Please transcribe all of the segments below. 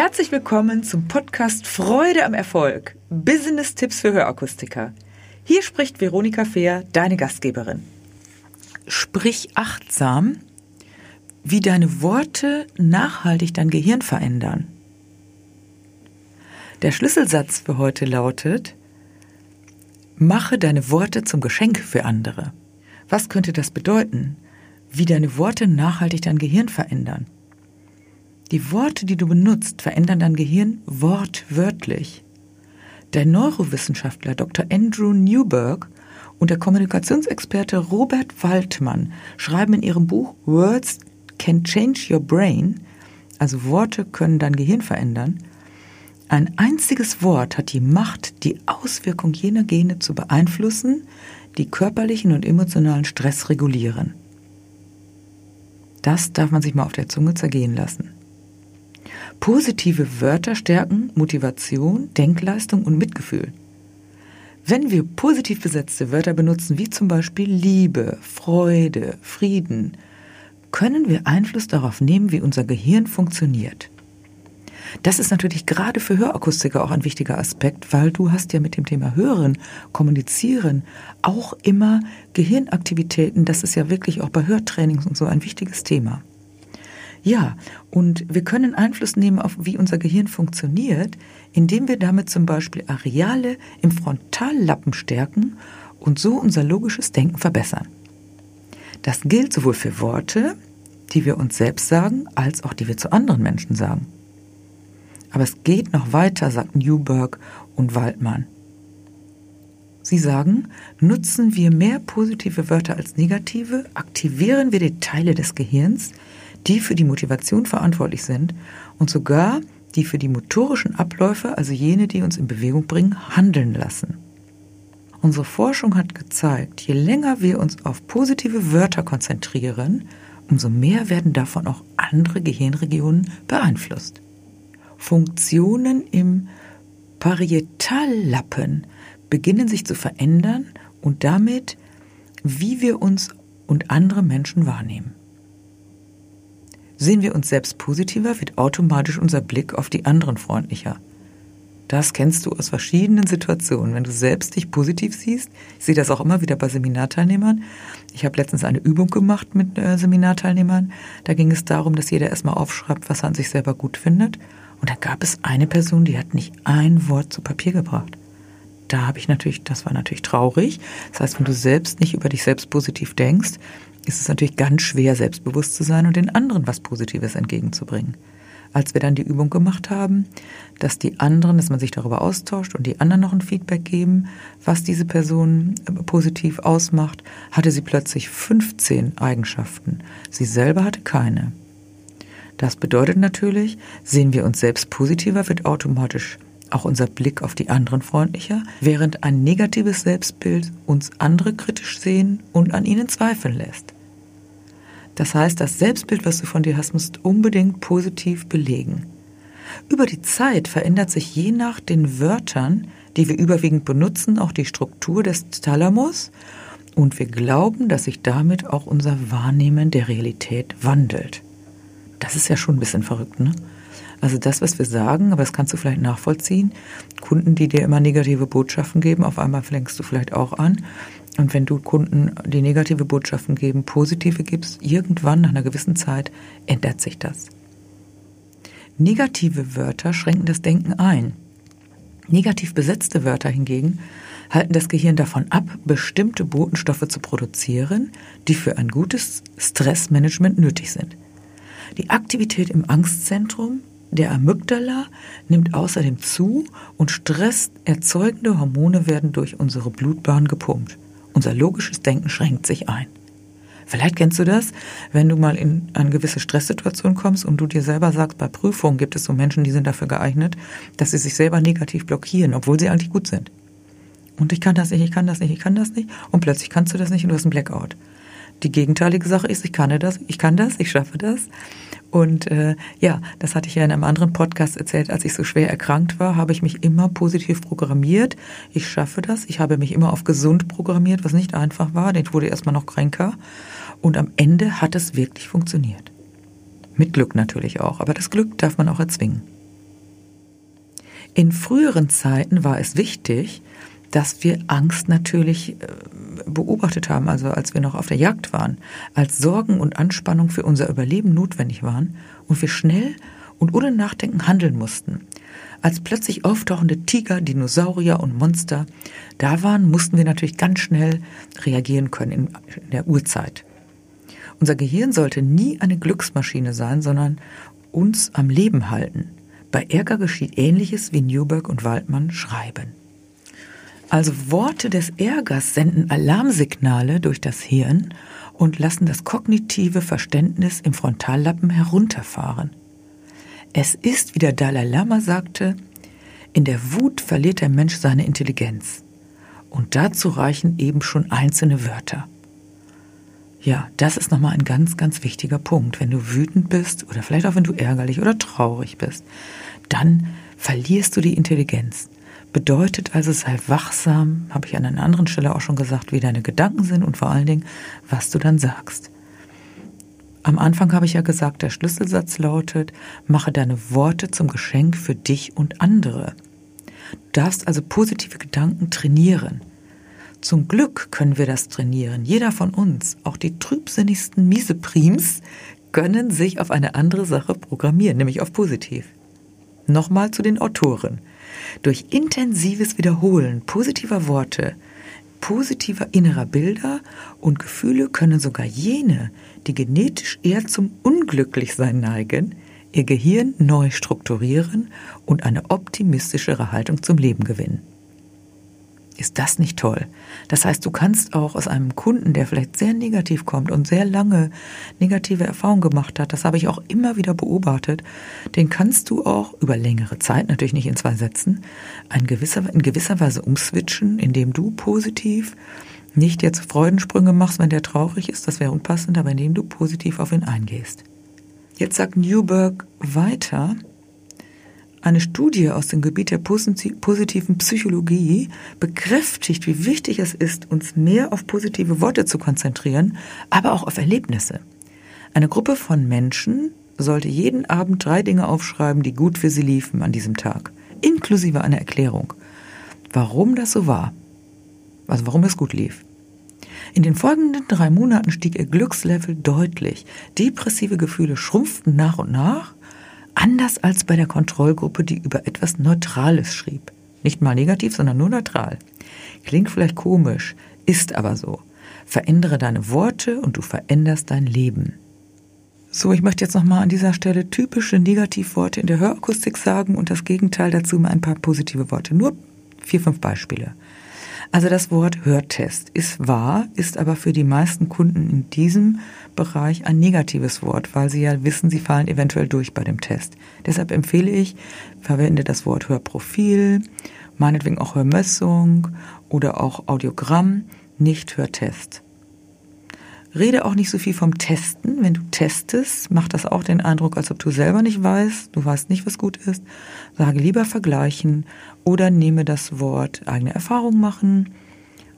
Herzlich willkommen zum Podcast Freude am Erfolg. Business-Tipps für Hörakustiker. Hier spricht Veronika Fehr, deine Gastgeberin. Sprich achtsam, wie deine Worte nachhaltig dein Gehirn verändern. Der Schlüsselsatz für heute lautet, mache deine Worte zum Geschenk für andere. Was könnte das bedeuten? Wie deine Worte nachhaltig dein Gehirn verändern? Die Worte, die du benutzt, verändern dein Gehirn wortwörtlich. Der Neurowissenschaftler Dr. Andrew Newberg und der Kommunikationsexperte Robert Waldmann schreiben in ihrem Buch Words Can Change Your Brain, also Worte können dein Gehirn verändern, ein einziges Wort hat die Macht, die Auswirkung jener Gene zu beeinflussen, die körperlichen und emotionalen Stress regulieren. Das darf man sich mal auf der Zunge zergehen lassen. Positive Wörter stärken Motivation, Denkleistung und Mitgefühl. Wenn wir positiv besetzte Wörter benutzen, wie zum Beispiel Liebe, Freude, Frieden, können wir Einfluss darauf nehmen, wie unser Gehirn funktioniert. Das ist natürlich gerade für Hörakustiker auch ein wichtiger Aspekt, weil du hast ja mit dem Thema Hören, Kommunizieren auch immer Gehirnaktivitäten. Das ist ja wirklich auch bei Hörtrainings und so ein wichtiges Thema. Ja, und wir können Einfluss nehmen auf, wie unser Gehirn funktioniert, indem wir damit zum Beispiel Areale im Frontallappen stärken und so unser logisches Denken verbessern. Das gilt sowohl für Worte, die wir uns selbst sagen, als auch die wir zu anderen Menschen sagen. Aber es geht noch weiter, sagt Newberg und Waldmann. Sie sagen, nutzen wir mehr positive Wörter als negative, aktivieren wir die Teile des Gehirns, die für die Motivation verantwortlich sind und sogar die für die motorischen Abläufe, also jene, die uns in Bewegung bringen, handeln lassen. Unsere Forschung hat gezeigt, je länger wir uns auf positive Wörter konzentrieren, umso mehr werden davon auch andere Gehirnregionen beeinflusst. Funktionen im Parietallappen beginnen sich zu verändern und damit, wie wir uns und andere Menschen wahrnehmen. Sehen wir uns selbst positiver, wird automatisch unser Blick auf die anderen freundlicher. Das kennst du aus verschiedenen Situationen. Wenn du selbst dich positiv siehst, ich sehe das auch immer wieder bei Seminarteilnehmern. Ich habe letztens eine Übung gemacht mit äh, Seminarteilnehmern. Da ging es darum, dass jeder erstmal aufschreibt, was er an sich selber gut findet. Und da gab es eine Person, die hat nicht ein Wort zu Papier gebracht. Da habe ich natürlich, das war natürlich traurig. Das heißt, wenn du selbst nicht über dich selbst positiv denkst, ist es natürlich ganz schwer, selbstbewusst zu sein und den anderen was Positives entgegenzubringen. Als wir dann die Übung gemacht haben, dass die anderen, dass man sich darüber austauscht und die anderen noch ein Feedback geben, was diese Person äh, positiv ausmacht, hatte sie plötzlich 15 Eigenschaften. Sie selber hatte keine. Das bedeutet natürlich, sehen wir uns selbst positiver, wird automatisch auch unser Blick auf die anderen freundlicher, während ein negatives Selbstbild uns andere kritisch sehen und an ihnen zweifeln lässt. Das heißt, das Selbstbild, was du von dir hast, musst unbedingt positiv belegen. Über die Zeit verändert sich je nach den Wörtern, die wir überwiegend benutzen, auch die Struktur des Thalamus und wir glauben, dass sich damit auch unser Wahrnehmen der Realität wandelt. Das ist ja schon ein bisschen verrückt, ne? Also das, was wir sagen, aber das kannst du vielleicht nachvollziehen. Kunden, die dir immer negative Botschaften geben, auf einmal fängst du vielleicht auch an. Und wenn du Kunden, die negative Botschaften geben, positive gibst, irgendwann nach einer gewissen Zeit ändert sich das. Negative Wörter schränken das Denken ein. Negativ besetzte Wörter hingegen halten das Gehirn davon ab, bestimmte Botenstoffe zu produzieren, die für ein gutes Stressmanagement nötig sind. Die Aktivität im Angstzentrum der Amygdala nimmt außerdem zu und stresserzeugende Hormone werden durch unsere Blutbahn gepumpt. Unser logisches Denken schränkt sich ein. Vielleicht kennst du das, wenn du mal in eine gewisse Stresssituation kommst und du dir selber sagst, bei Prüfungen gibt es so Menschen, die sind dafür geeignet, dass sie sich selber negativ blockieren, obwohl sie eigentlich gut sind. Und ich kann das nicht, ich kann das nicht, ich kann das nicht. Und plötzlich kannst du das nicht und du hast einen Blackout. Die gegenteilige Sache ist, ich kann das, ich kann das, ich schaffe das. Und äh, ja, das hatte ich ja in einem anderen Podcast erzählt, als ich so schwer erkrankt war, habe ich mich immer positiv programmiert. Ich schaffe das. Ich habe mich immer auf gesund programmiert, was nicht einfach war. Ich wurde erstmal noch kränker. Und am Ende hat es wirklich funktioniert. Mit Glück natürlich auch. Aber das Glück darf man auch erzwingen. In früheren Zeiten war es wichtig, dass wir Angst natürlich äh, beobachtet haben, also als wir noch auf der Jagd waren, als Sorgen und Anspannung für unser Überleben notwendig waren und wir schnell und ohne Nachdenken handeln mussten. Als plötzlich auftauchende Tiger, Dinosaurier und Monster da waren, mussten wir natürlich ganz schnell reagieren können in der Urzeit. Unser Gehirn sollte nie eine Glücksmaschine sein, sondern uns am Leben halten. Bei Ärger geschieht Ähnliches, wie Newberg und Waldmann schreiben. Also Worte des Ärgers senden Alarmsignale durch das Hirn und lassen das kognitive Verständnis im Frontallappen herunterfahren. Es ist, wie der Dalai Lama sagte, in der Wut verliert der Mensch seine Intelligenz. Und dazu reichen eben schon einzelne Wörter. Ja, das ist nochmal ein ganz, ganz wichtiger Punkt. Wenn du wütend bist oder vielleicht auch wenn du ärgerlich oder traurig bist, dann verlierst du die Intelligenz. Bedeutet also, sei wachsam, habe ich an einer anderen Stelle auch schon gesagt, wie deine Gedanken sind und vor allen Dingen, was du dann sagst. Am Anfang habe ich ja gesagt, der Schlüsselsatz lautet, mache deine Worte zum Geschenk für dich und andere. Du darfst also positive Gedanken trainieren. Zum Glück können wir das trainieren. Jeder von uns, auch die trübsinnigsten Mieseprims, können sich auf eine andere Sache programmieren, nämlich auf positiv. Nochmal zu den Autoren. Durch intensives Wiederholen positiver Worte, positiver innerer Bilder und Gefühle können sogar jene, die genetisch eher zum Unglücklichsein neigen, ihr Gehirn neu strukturieren und eine optimistischere Haltung zum Leben gewinnen. Ist das nicht toll? Das heißt, du kannst auch aus einem Kunden, der vielleicht sehr negativ kommt und sehr lange negative Erfahrungen gemacht hat, das habe ich auch immer wieder beobachtet, den kannst du auch über längere Zeit, natürlich nicht in zwei Sätzen, in gewisser, in gewisser Weise umswitchen, indem du positiv nicht jetzt Freudensprünge machst, wenn der traurig ist, das wäre unpassend, aber indem du positiv auf ihn eingehst. Jetzt sagt Newberg weiter, eine Studie aus dem Gebiet der positiven Psychologie bekräftigt, wie wichtig es ist, uns mehr auf positive Worte zu konzentrieren, aber auch auf Erlebnisse. Eine Gruppe von Menschen sollte jeden Abend drei Dinge aufschreiben, die gut für sie liefen an diesem Tag, inklusive einer Erklärung, warum das so war, also warum es gut lief. In den folgenden drei Monaten stieg ihr Glückslevel deutlich. Depressive Gefühle schrumpften nach und nach Anders als bei der Kontrollgruppe, die über etwas Neutrales schrieb. Nicht mal negativ, sondern nur neutral. Klingt vielleicht komisch, ist aber so. Verändere deine Worte und du veränderst dein Leben. So, ich möchte jetzt nochmal an dieser Stelle typische Negativworte in der Hörakustik sagen und das Gegenteil dazu mal ein paar positive Worte. Nur vier, fünf Beispiele. Also das Wort Hörtest ist wahr, ist aber für die meisten Kunden in diesem Bereich ein negatives Wort, weil sie ja wissen, sie fallen eventuell durch bei dem Test. Deshalb empfehle ich, verwende das Wort Hörprofil, meinetwegen auch Hörmessung oder auch Audiogramm, nicht Hörtest. Rede auch nicht so viel vom Testen. Wenn du testest, macht das auch den Eindruck, als ob du selber nicht weißt, du weißt nicht, was gut ist. Sage lieber vergleichen oder nehme das Wort eigene Erfahrung machen,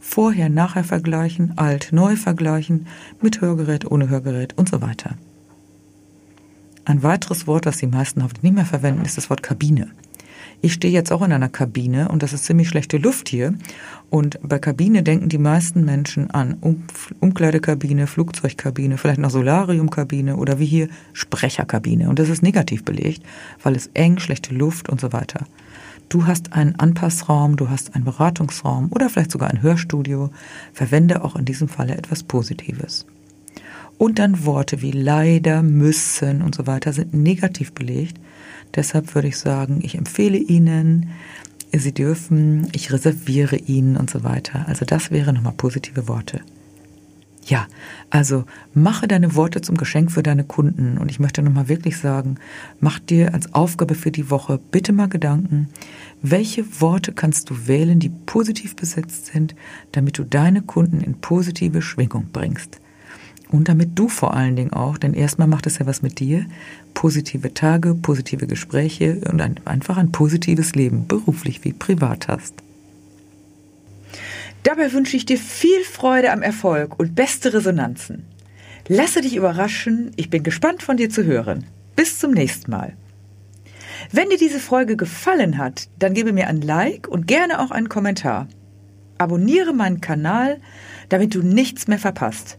vorher, nachher vergleichen, alt, neu vergleichen, mit Hörgerät, ohne Hörgerät und so weiter. Ein weiteres Wort, das die meisten hoffentlich nicht mehr verwenden, ist das Wort Kabine. Ich stehe jetzt auch in einer Kabine und das ist ziemlich schlechte Luft hier. Und bei Kabine denken die meisten Menschen an um Umkleidekabine, Flugzeugkabine, vielleicht noch Solariumkabine oder wie hier Sprecherkabine. Und das ist negativ belegt, weil es eng, schlechte Luft und so weiter. Du hast einen Anpassraum, du hast einen Beratungsraum oder vielleicht sogar ein Hörstudio. Verwende auch in diesem Falle etwas Positives. Und dann Worte wie leider, müssen und so weiter sind negativ belegt. Deshalb würde ich sagen, ich empfehle Ihnen, Sie dürfen, ich reserviere Ihnen und so weiter. Also das wäre nochmal positive Worte. Ja, also mache deine Worte zum Geschenk für deine Kunden. Und ich möchte nochmal wirklich sagen, mach dir als Aufgabe für die Woche bitte mal Gedanken, welche Worte kannst du wählen, die positiv besetzt sind, damit du deine Kunden in positive Schwingung bringst. Und damit du vor allen Dingen auch, denn erstmal macht es ja was mit dir, positive Tage, positive Gespräche und ein, einfach ein positives Leben, beruflich wie privat hast. Dabei wünsche ich dir viel Freude am Erfolg und beste Resonanzen. Lasse dich überraschen, ich bin gespannt von dir zu hören. Bis zum nächsten Mal. Wenn dir diese Folge gefallen hat, dann gebe mir ein Like und gerne auch einen Kommentar. Abonniere meinen Kanal, damit du nichts mehr verpasst.